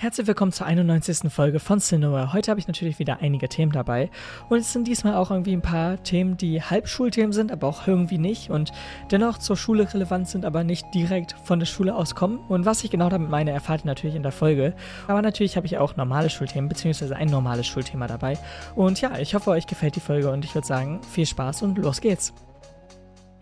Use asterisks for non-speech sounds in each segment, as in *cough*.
Herzlich willkommen zur 91. Folge von Cinema. Heute habe ich natürlich wieder einige Themen dabei und es sind diesmal auch irgendwie ein paar Themen, die Halbschulthemen sind, aber auch irgendwie nicht und dennoch zur Schule relevant sind, aber nicht direkt von der Schule aus kommen. Und was ich genau damit meine, erfahrt ihr natürlich in der Folge. Aber natürlich habe ich auch normale Schulthemen, beziehungsweise ein normales Schulthema dabei. Und ja, ich hoffe, euch gefällt die Folge und ich würde sagen, viel Spaß und los geht's.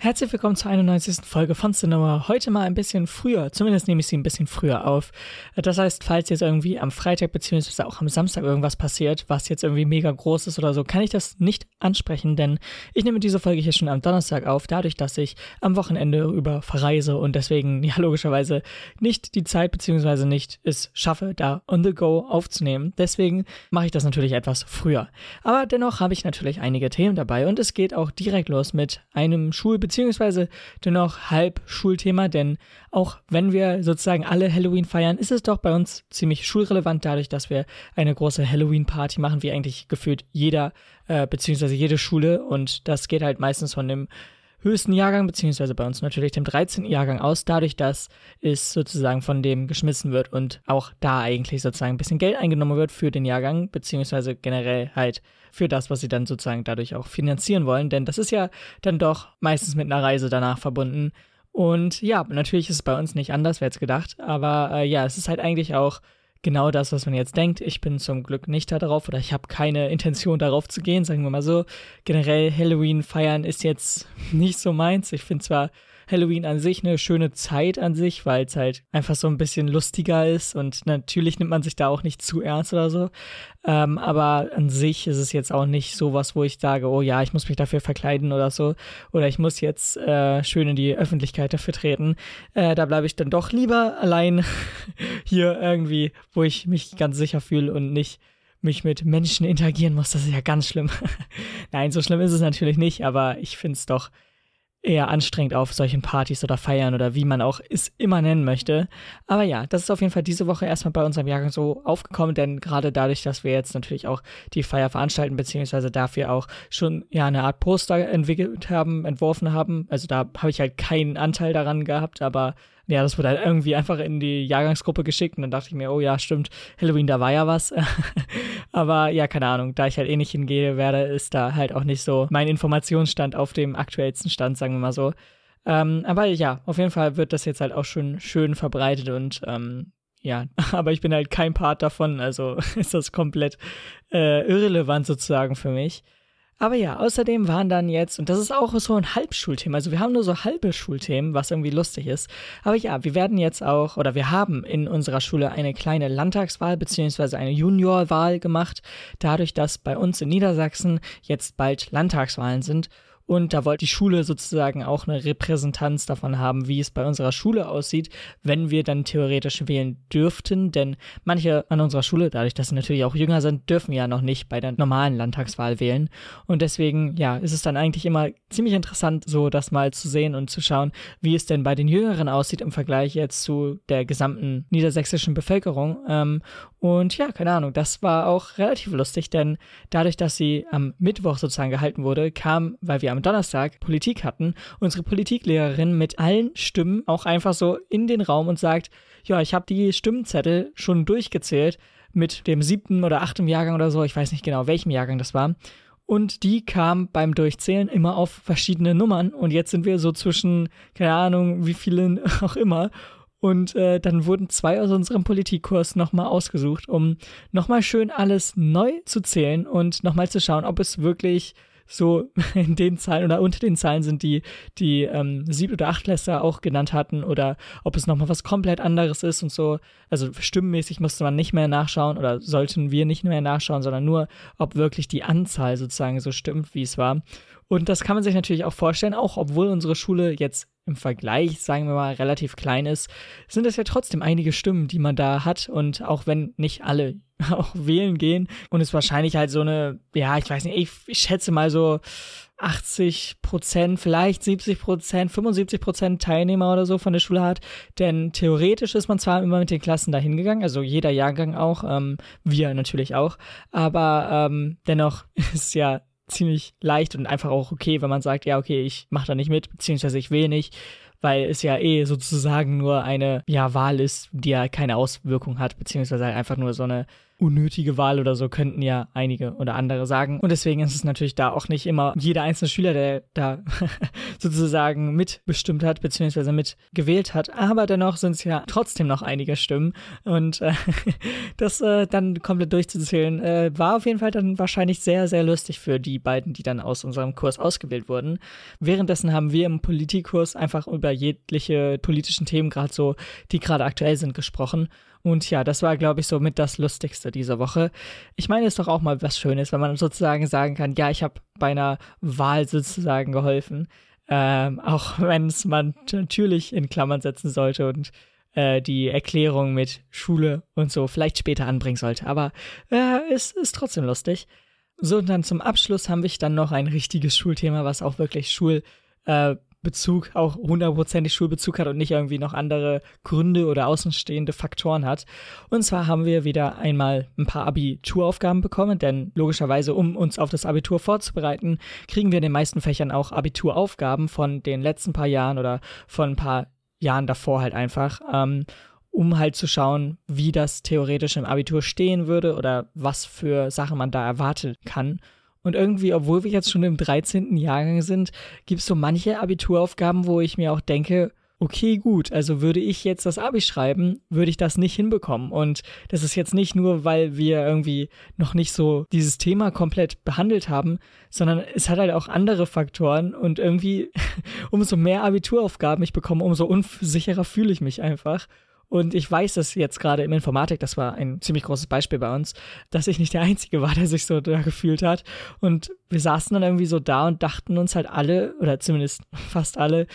Herzlich willkommen zur 91. Folge von Cinema. Heute mal ein bisschen früher, zumindest nehme ich sie ein bisschen früher auf. Das heißt, falls jetzt irgendwie am Freitag bzw. auch am Samstag irgendwas passiert, was jetzt irgendwie mega groß ist oder so, kann ich das nicht ansprechen, denn ich nehme diese Folge hier schon am Donnerstag auf, dadurch, dass ich am Wochenende über verreise und deswegen ja logischerweise nicht die Zeit bzw. nicht es schaffe, da on the go aufzunehmen. Deswegen mache ich das natürlich etwas früher. Aber dennoch habe ich natürlich einige Themen dabei und es geht auch direkt los mit einem Schul- beziehungsweise dennoch halb Schulthema, denn auch wenn wir sozusagen alle Halloween feiern, ist es doch bei uns ziemlich schulrelevant dadurch, dass wir eine große Halloween-Party machen, wie eigentlich gefühlt jeder, äh, beziehungsweise jede Schule. Und das geht halt meistens von dem höchsten Jahrgang, beziehungsweise bei uns natürlich dem 13. Jahrgang aus, dadurch, dass es sozusagen von dem geschmissen wird und auch da eigentlich sozusagen ein bisschen Geld eingenommen wird für den Jahrgang, beziehungsweise generell halt für das, was sie dann sozusagen dadurch auch finanzieren wollen. Denn das ist ja dann doch meistens mit einer Reise danach verbunden. Und ja, natürlich ist es bei uns nicht anders, wer jetzt gedacht. Aber äh, ja, es ist halt eigentlich auch genau das, was man jetzt denkt. Ich bin zum Glück nicht da drauf oder ich habe keine Intention darauf zu gehen, sagen wir mal so. Generell Halloween feiern ist jetzt *laughs* nicht so meins. Ich finde zwar Halloween an sich eine schöne Zeit an sich, weil es halt einfach so ein bisschen lustiger ist und natürlich nimmt man sich da auch nicht zu ernst oder so. Ähm, aber an sich ist es jetzt auch nicht so was, wo ich sage, oh ja, ich muss mich dafür verkleiden oder so. Oder ich muss jetzt äh, schön in die Öffentlichkeit dafür treten. Äh, da bleibe ich dann doch lieber allein *laughs* hier irgendwie, wo ich mich ganz sicher fühle und nicht mich mit Menschen interagieren muss. Das ist ja ganz schlimm. *laughs* Nein, so schlimm ist es natürlich nicht, aber ich finde es doch eher anstrengend auf solchen Partys oder Feiern oder wie man auch es immer nennen möchte. Aber ja, das ist auf jeden Fall diese Woche erstmal bei unserem Jahrgang so aufgekommen, denn gerade dadurch, dass wir jetzt natürlich auch die Feier veranstalten, beziehungsweise dafür auch schon ja eine Art Poster entwickelt haben, entworfen haben. Also da habe ich halt keinen Anteil daran gehabt, aber ja, das wurde halt irgendwie einfach in die Jahrgangsgruppe geschickt und dann dachte ich mir, oh ja, stimmt, Halloween, da war ja was. *laughs* Aber ja, keine Ahnung, da ich halt eh nicht hingehe werde, ist da halt auch nicht so mein Informationsstand auf dem aktuellsten Stand, sagen wir mal so. Ähm, aber ja, auf jeden Fall wird das jetzt halt auch schon schön verbreitet und ähm, ja, *laughs* aber ich bin halt kein Part davon, also *laughs* ist das komplett äh, irrelevant sozusagen für mich. Aber ja, außerdem waren dann jetzt, und das ist auch so ein Halbschulthema, also wir haben nur so halbe Schulthemen, was irgendwie lustig ist. Aber ja, wir werden jetzt auch, oder wir haben in unserer Schule eine kleine Landtagswahl beziehungsweise eine Juniorwahl gemacht, dadurch, dass bei uns in Niedersachsen jetzt bald Landtagswahlen sind und da wollte die Schule sozusagen auch eine Repräsentanz davon haben, wie es bei unserer Schule aussieht, wenn wir dann theoretisch wählen dürften. Denn manche an unserer Schule, dadurch, dass sie natürlich auch jünger sind, dürfen ja noch nicht bei der normalen Landtagswahl wählen. Und deswegen, ja, ist es dann eigentlich immer ziemlich interessant, so das mal zu sehen und zu schauen, wie es denn bei den Jüngeren aussieht im Vergleich jetzt zu der gesamten niedersächsischen Bevölkerung. Ähm, und ja, keine Ahnung, das war auch relativ lustig, denn dadurch, dass sie am Mittwoch sozusagen gehalten wurde, kam, weil wir am Donnerstag Politik hatten, unsere Politiklehrerin mit allen Stimmen auch einfach so in den Raum und sagt, ja, ich habe die Stimmzettel schon durchgezählt mit dem siebten oder achten Jahrgang oder so, ich weiß nicht genau, welchem Jahrgang das war. Und die kam beim Durchzählen immer auf verschiedene Nummern und jetzt sind wir so zwischen, keine Ahnung, wie vielen *laughs* auch immer. Und äh, dann wurden zwei aus unserem Politikkurs nochmal ausgesucht, um nochmal schön alles neu zu zählen und nochmal zu schauen, ob es wirklich so *laughs* in den Zahlen oder unter den Zahlen sind, die die ähm, Sieb- oder Achtläster auch genannt hatten oder ob es nochmal was komplett anderes ist und so. Also stimmenmäßig musste man nicht mehr nachschauen oder sollten wir nicht mehr nachschauen, sondern nur, ob wirklich die Anzahl sozusagen so stimmt, wie es war. Und das kann man sich natürlich auch vorstellen, auch obwohl unsere Schule jetzt im Vergleich, sagen wir mal, relativ klein ist, sind es ja trotzdem einige Stimmen, die man da hat. Und auch wenn nicht alle *laughs* auch wählen gehen und es wahrscheinlich halt so eine, ja, ich weiß nicht, ich, ich schätze mal so 80 Prozent, vielleicht 70 Prozent, 75 Prozent Teilnehmer oder so von der Schule hat. Denn theoretisch ist man zwar immer mit den Klassen dahin gegangen, also jeder Jahrgang auch, ähm, wir natürlich auch, aber ähm, dennoch *laughs* ist ja ziemlich leicht und einfach auch okay, wenn man sagt, ja, okay, ich mache da nicht mit, beziehungsweise ich will nicht, weil es ja eh sozusagen nur eine ja, Wahl ist, die ja keine Auswirkung hat, beziehungsweise halt einfach nur so eine unnötige Wahl oder so, könnten ja einige oder andere sagen. Und deswegen ist es natürlich da auch nicht immer jeder einzelne Schüler, der da *laughs* sozusagen mitbestimmt hat, beziehungsweise mitgewählt hat. Aber dennoch sind es ja trotzdem noch einige Stimmen. Und äh, *laughs* das äh, dann komplett durchzuzählen, äh, war auf jeden Fall dann wahrscheinlich sehr, sehr lustig für die beiden, die dann aus unserem Kurs ausgewählt wurden. Währenddessen haben wir im Politikkurs einfach über jegliche politischen Themen, gerade so, die gerade aktuell sind, gesprochen. Und ja, das war, glaube ich, so mit das Lustigste dieser Woche. Ich meine, es ist doch auch mal was Schönes, wenn man sozusagen sagen kann, ja, ich habe bei einer Wahl sozusagen geholfen. Ähm, auch *laughs* wenn es man natürlich in Klammern setzen sollte und äh, die Erklärung mit Schule und so vielleicht später anbringen sollte. Aber äh, es ist trotzdem lustig. So, und dann zum Abschluss haben wir dann noch ein richtiges Schulthema, was auch wirklich Schul, äh, Bezug, auch hundertprozentig Schulbezug hat und nicht irgendwie noch andere Gründe oder außenstehende Faktoren hat. Und zwar haben wir wieder einmal ein paar Abituraufgaben bekommen, denn logischerweise, um uns auf das Abitur vorzubereiten, kriegen wir in den meisten Fächern auch Abituraufgaben von den letzten paar Jahren oder von ein paar Jahren davor halt einfach. Ähm, um halt zu schauen, wie das theoretisch im Abitur stehen würde oder was für Sachen man da erwarten kann. Und irgendwie, obwohl wir jetzt schon im 13. Jahrgang sind, gibt es so manche Abituraufgaben, wo ich mir auch denke, okay, gut, also würde ich jetzt das Abi schreiben, würde ich das nicht hinbekommen. Und das ist jetzt nicht nur, weil wir irgendwie noch nicht so dieses Thema komplett behandelt haben, sondern es hat halt auch andere Faktoren und irgendwie, *laughs* umso mehr Abituraufgaben ich bekomme, umso unsicherer fühle ich mich einfach. Und ich weiß dass jetzt gerade im Informatik, das war ein ziemlich großes Beispiel bei uns, dass ich nicht der Einzige war, der sich so da gefühlt hat. Und wir saßen dann irgendwie so da und dachten uns halt alle, oder zumindest *laughs* fast alle,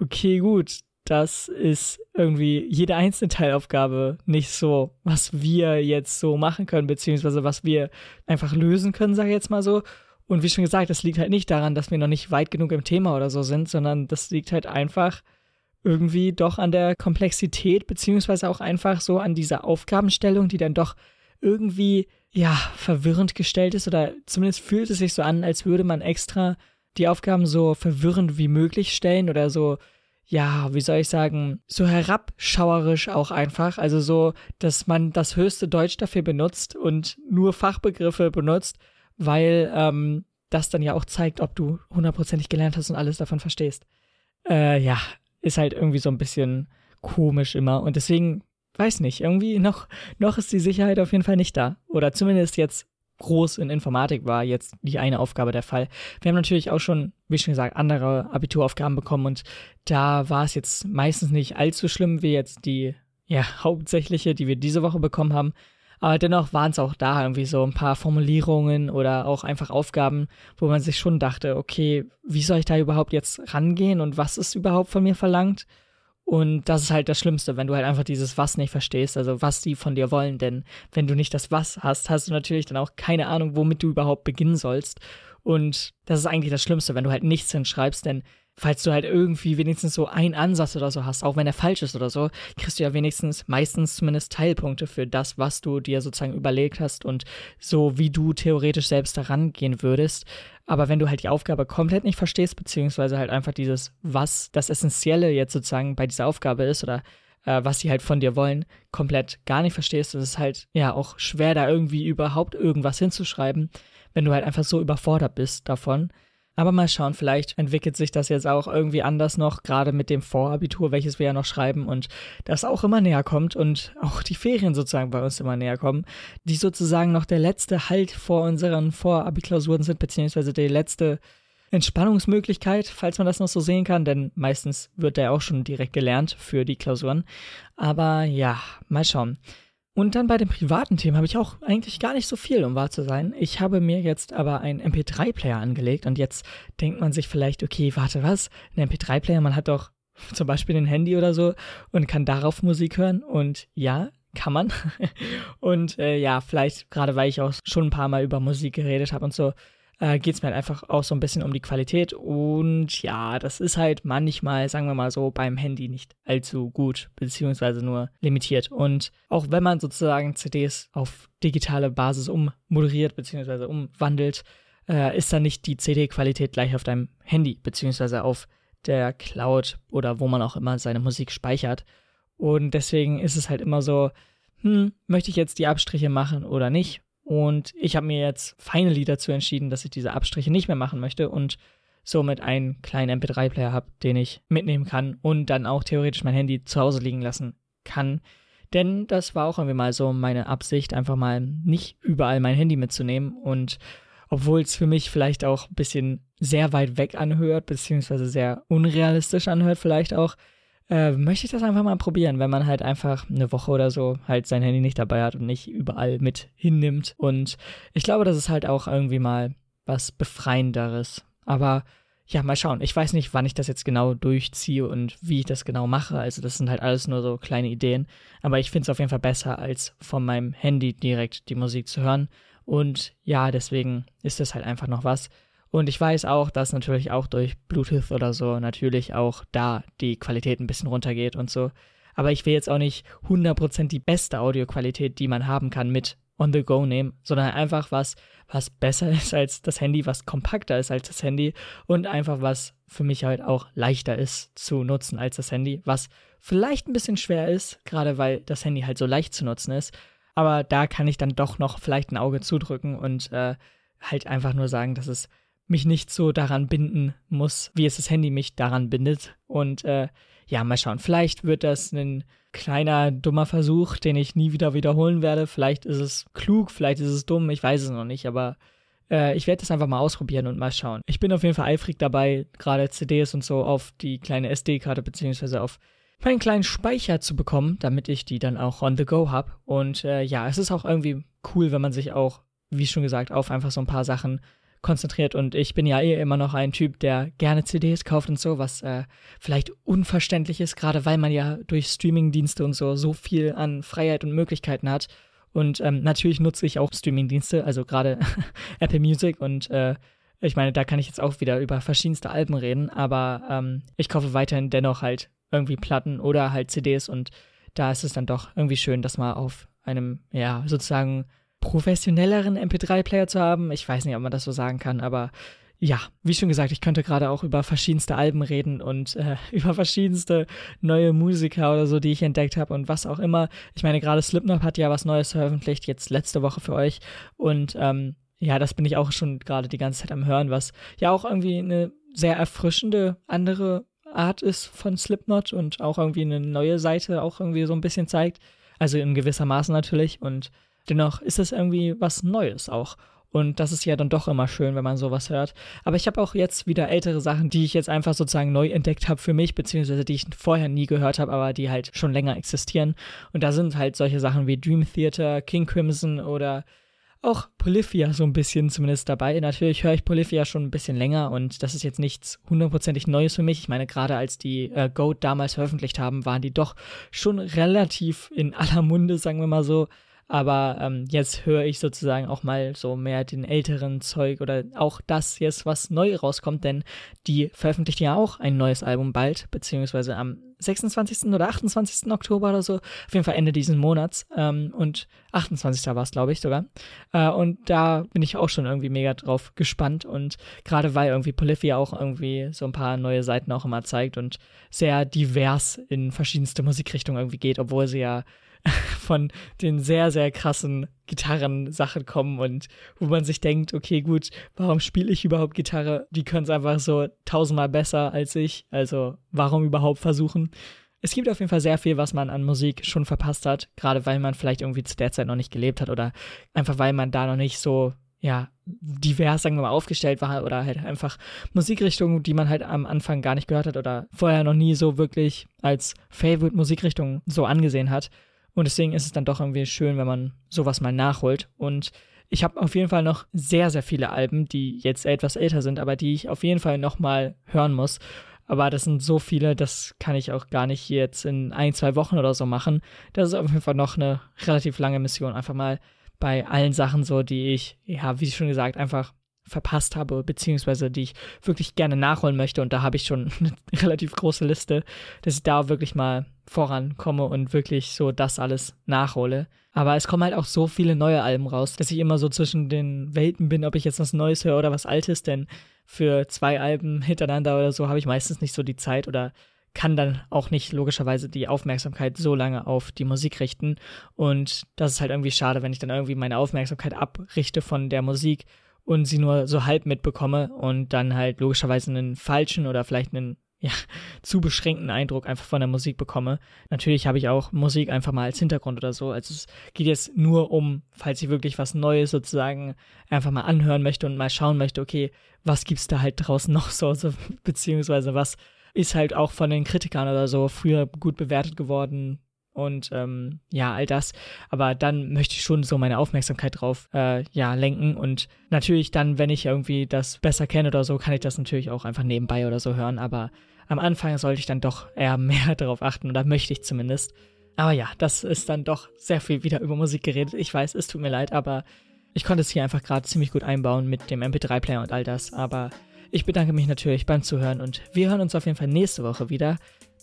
okay, gut, das ist irgendwie jede einzelne Teilaufgabe nicht so, was wir jetzt so machen können, beziehungsweise was wir einfach lösen können, sage ich jetzt mal so. Und wie schon gesagt, das liegt halt nicht daran, dass wir noch nicht weit genug im Thema oder so sind, sondern das liegt halt einfach irgendwie doch an der Komplexität, beziehungsweise auch einfach so an dieser Aufgabenstellung, die dann doch irgendwie, ja, verwirrend gestellt ist oder zumindest fühlt es sich so an, als würde man extra die Aufgaben so verwirrend wie möglich stellen oder so, ja, wie soll ich sagen, so herabschauerisch auch einfach. Also so, dass man das höchste Deutsch dafür benutzt und nur Fachbegriffe benutzt, weil ähm, das dann ja auch zeigt, ob du hundertprozentig gelernt hast und alles davon verstehst. Äh, ja, ist halt irgendwie so ein bisschen komisch immer. Und deswegen, weiß nicht, irgendwie noch, noch ist die Sicherheit auf jeden Fall nicht da. Oder zumindest jetzt groß in Informatik war jetzt die eine Aufgabe der Fall. Wir haben natürlich auch schon, wie schon gesagt, andere Abituraufgaben bekommen und da war es jetzt meistens nicht allzu schlimm wie jetzt die ja, *laughs* hauptsächliche, die wir diese Woche bekommen haben. Aber dennoch waren es auch da irgendwie so ein paar Formulierungen oder auch einfach Aufgaben, wo man sich schon dachte, okay, wie soll ich da überhaupt jetzt rangehen und was ist überhaupt von mir verlangt? Und das ist halt das Schlimmste, wenn du halt einfach dieses Was nicht verstehst, also was die von dir wollen. Denn wenn du nicht das Was hast, hast du natürlich dann auch keine Ahnung, womit du überhaupt beginnen sollst. Und das ist eigentlich das Schlimmste, wenn du halt nichts hinschreibst, denn falls du halt irgendwie wenigstens so einen Ansatz oder so hast, auch wenn er falsch ist oder so, kriegst du ja wenigstens meistens zumindest Teilpunkte für das, was du dir sozusagen überlegt hast und so, wie du theoretisch selbst daran gehen würdest. Aber wenn du halt die Aufgabe komplett nicht verstehst, beziehungsweise halt einfach dieses, was das Essentielle jetzt sozusagen bei dieser Aufgabe ist oder äh, was sie halt von dir wollen, komplett gar nicht verstehst, ist es halt ja auch schwer, da irgendwie überhaupt irgendwas hinzuschreiben, wenn du halt einfach so überfordert bist davon. Aber mal schauen, vielleicht entwickelt sich das jetzt auch irgendwie anders noch, gerade mit dem Vorabitur, welches wir ja noch schreiben und das auch immer näher kommt und auch die Ferien sozusagen bei uns immer näher kommen, die sozusagen noch der letzte Halt vor unseren Vorabiklausuren sind, beziehungsweise die letzte Entspannungsmöglichkeit, falls man das noch so sehen kann, denn meistens wird der auch schon direkt gelernt für die Klausuren. Aber ja, mal schauen. Und dann bei den privaten Themen habe ich auch eigentlich gar nicht so viel, um wahr zu sein. Ich habe mir jetzt aber einen MP3-Player angelegt und jetzt denkt man sich vielleicht, okay, warte, was? Ein MP3-Player, man hat doch *laughs* zum Beispiel ein Handy oder so und kann darauf Musik hören und ja, kann man. *laughs* und äh, ja, vielleicht gerade weil ich auch schon ein paar Mal über Musik geredet habe und so, äh, geht es mir halt einfach auch so ein bisschen um die Qualität. Und ja, das ist halt manchmal, sagen wir mal so, beim Handy nicht allzu gut, beziehungsweise nur limitiert. Und auch wenn man sozusagen CDs auf digitale Basis ummoderiert, beziehungsweise umwandelt, äh, ist dann nicht die CD-Qualität gleich auf deinem Handy, beziehungsweise auf der Cloud oder wo man auch immer seine Musik speichert. Und deswegen ist es halt immer so, hm, möchte ich jetzt die Abstriche machen oder nicht? Und ich habe mir jetzt finally dazu entschieden, dass ich diese Abstriche nicht mehr machen möchte und somit einen kleinen MP3-Player habe, den ich mitnehmen kann und dann auch theoretisch mein Handy zu Hause liegen lassen kann. Denn das war auch irgendwie mal so meine Absicht, einfach mal nicht überall mein Handy mitzunehmen und obwohl es für mich vielleicht auch ein bisschen sehr weit weg anhört, beziehungsweise sehr unrealistisch anhört vielleicht auch, äh, möchte ich das einfach mal probieren, wenn man halt einfach eine Woche oder so halt sein Handy nicht dabei hat und nicht überall mit hinnimmt. Und ich glaube, das ist halt auch irgendwie mal was Befreienderes. Aber ja, mal schauen. Ich weiß nicht, wann ich das jetzt genau durchziehe und wie ich das genau mache. Also das sind halt alles nur so kleine Ideen. Aber ich finde es auf jeden Fall besser, als von meinem Handy direkt die Musik zu hören. Und ja, deswegen ist das halt einfach noch was. Und ich weiß auch, dass natürlich auch durch Bluetooth oder so natürlich auch da die Qualität ein bisschen runtergeht und so. Aber ich will jetzt auch nicht 100% die beste Audioqualität, die man haben kann, mit on the go nehmen, sondern einfach was, was besser *laughs* ist als das Handy, was kompakter ist als das Handy und einfach was für mich halt auch leichter ist zu nutzen als das Handy, was vielleicht ein bisschen schwer ist, gerade weil das Handy halt so leicht zu nutzen ist. Aber da kann ich dann doch noch vielleicht ein Auge zudrücken und äh, halt einfach nur sagen, dass es mich nicht so daran binden muss, wie es das Handy mich daran bindet. Und äh, ja, mal schauen. Vielleicht wird das ein kleiner, dummer Versuch, den ich nie wieder wiederholen werde. Vielleicht ist es klug, vielleicht ist es dumm, ich weiß es noch nicht, aber äh, ich werde das einfach mal ausprobieren und mal schauen. Ich bin auf jeden Fall eifrig dabei, gerade CDs und so auf die kleine SD-Karte beziehungsweise auf meinen kleinen Speicher zu bekommen, damit ich die dann auch on the go habe. Und äh, ja, es ist auch irgendwie cool, wenn man sich auch, wie schon gesagt, auf einfach so ein paar Sachen konzentriert und ich bin ja eh immer noch ein Typ, der gerne CDs kauft und so, was äh, vielleicht unverständlich ist, gerade weil man ja durch Streamingdienste und so so viel an Freiheit und Möglichkeiten hat. Und ähm, natürlich nutze ich auch Streamingdienste, also gerade *laughs* Apple Music und äh, ich meine, da kann ich jetzt auch wieder über verschiedenste Alben reden, aber ähm, ich kaufe weiterhin dennoch halt irgendwie Platten oder halt CDs und da ist es dann doch irgendwie schön, dass man auf einem, ja, sozusagen professionelleren MP3-Player zu haben. Ich weiß nicht, ob man das so sagen kann, aber ja, wie schon gesagt, ich könnte gerade auch über verschiedenste Alben reden und äh, *laughs* über verschiedenste neue Musiker oder so, die ich entdeckt habe und was auch immer. Ich meine, gerade Slipknot hat ja was Neues veröffentlicht, jetzt letzte Woche für euch. Und ähm, ja, das bin ich auch schon gerade die ganze Zeit am Hören, was ja auch irgendwie eine sehr erfrischende andere Art ist von Slipknot und auch irgendwie eine neue Seite auch irgendwie so ein bisschen zeigt. Also in gewisser Maße natürlich. Und Dennoch ist es irgendwie was Neues auch. Und das ist ja dann doch immer schön, wenn man sowas hört. Aber ich habe auch jetzt wieder ältere Sachen, die ich jetzt einfach sozusagen neu entdeckt habe für mich, beziehungsweise die ich vorher nie gehört habe, aber die halt schon länger existieren. Und da sind halt solche Sachen wie Dream Theater, King Crimson oder auch Polyphia so ein bisschen zumindest dabei. Natürlich höre ich Polyphia schon ein bisschen länger und das ist jetzt nichts hundertprozentig Neues für mich. Ich meine, gerade als die äh, Goat damals veröffentlicht haben, waren die doch schon relativ in aller Munde, sagen wir mal so. Aber ähm, jetzt höre ich sozusagen auch mal so mehr den älteren Zeug oder auch das jetzt, was neu rauskommt, denn die veröffentlichen ja auch ein neues Album bald, beziehungsweise am 26. oder 28. Oktober oder so, auf jeden Fall Ende dieses Monats. Ähm, und 28. war es, glaube ich, sogar. Äh, und da bin ich auch schon irgendwie mega drauf gespannt. Und gerade weil irgendwie Polyphia auch irgendwie so ein paar neue Seiten auch immer zeigt und sehr divers in verschiedenste Musikrichtungen irgendwie geht, obwohl sie ja *laughs* von den sehr, sehr krassen Gitarrensachen kommen und wo man sich denkt, okay, gut, warum spiele ich überhaupt Gitarre? Die können es einfach so tausendmal besser als ich. Also warum überhaupt versuchen? Es gibt auf jeden Fall sehr viel, was man an Musik schon verpasst hat, gerade weil man vielleicht irgendwie zu der Zeit noch nicht gelebt hat oder einfach weil man da noch nicht so ja, divers, sagen wir mal, aufgestellt war oder halt einfach Musikrichtungen, die man halt am Anfang gar nicht gehört hat oder vorher noch nie so wirklich als Favorite Musikrichtung so angesehen hat. Und deswegen ist es dann doch irgendwie schön, wenn man sowas mal nachholt. Und ich habe auf jeden Fall noch sehr, sehr viele Alben, die jetzt etwas älter sind, aber die ich auf jeden Fall nochmal hören muss. Aber das sind so viele, das kann ich auch gar nicht jetzt in ein, zwei Wochen oder so machen. Das ist auf jeden Fall noch eine relativ lange Mission. Einfach mal bei allen Sachen so, die ich, ja, wie schon gesagt, einfach verpasst habe, beziehungsweise die ich wirklich gerne nachholen möchte. Und da habe ich schon *laughs* eine relativ große Liste, dass ich da wirklich mal vorankomme und wirklich so das alles nachhole. Aber es kommen halt auch so viele neue Alben raus, dass ich immer so zwischen den Welten bin, ob ich jetzt was Neues höre oder was Altes, denn für zwei Alben hintereinander oder so habe ich meistens nicht so die Zeit oder kann dann auch nicht logischerweise die Aufmerksamkeit so lange auf die Musik richten. Und das ist halt irgendwie schade, wenn ich dann irgendwie meine Aufmerksamkeit abrichte von der Musik und sie nur so halb mitbekomme und dann halt logischerweise einen falschen oder vielleicht einen ja, zu beschränkten Eindruck einfach von der Musik bekomme. Natürlich habe ich auch Musik einfach mal als Hintergrund oder so. Also es geht jetzt nur um, falls ich wirklich was Neues sozusagen einfach mal anhören möchte und mal schauen möchte, okay, was gibt's da halt draußen noch so, also, beziehungsweise was ist halt auch von den Kritikern oder so früher gut bewertet geworden, und ähm, ja, all das. Aber dann möchte ich schon so meine Aufmerksamkeit drauf äh, ja, lenken. Und natürlich dann, wenn ich irgendwie das besser kenne oder so, kann ich das natürlich auch einfach nebenbei oder so hören. Aber am Anfang sollte ich dann doch eher *laughs* mehr darauf achten, oder möchte ich zumindest. Aber ja, das ist dann doch sehr viel wieder über Musik geredet. Ich weiß, es tut mir leid, aber ich konnte es hier einfach gerade ziemlich gut einbauen mit dem MP3-Player und all das. Aber ich bedanke mich natürlich beim Zuhören und wir hören uns auf jeden Fall nächste Woche wieder.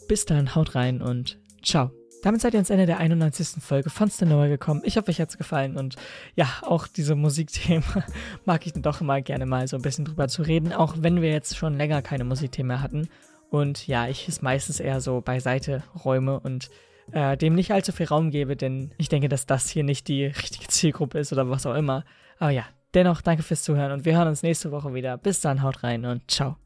Bis dann, haut rein und ciao. Damit seid ihr ans Ende der 91. Folge von Stanoa gekommen. Ich hoffe, euch hat's gefallen und ja, auch diese Musikthemen *laughs* mag ich dann doch immer gerne mal so ein bisschen drüber zu reden, auch wenn wir jetzt schon länger keine Musikthemen mehr hatten. Und ja, ich es meistens eher so beiseite räume und äh, dem nicht allzu viel Raum gebe, denn ich denke, dass das hier nicht die richtige Zielgruppe ist oder was auch immer. Aber ja, dennoch danke fürs Zuhören und wir hören uns nächste Woche wieder. Bis dann, haut rein und ciao.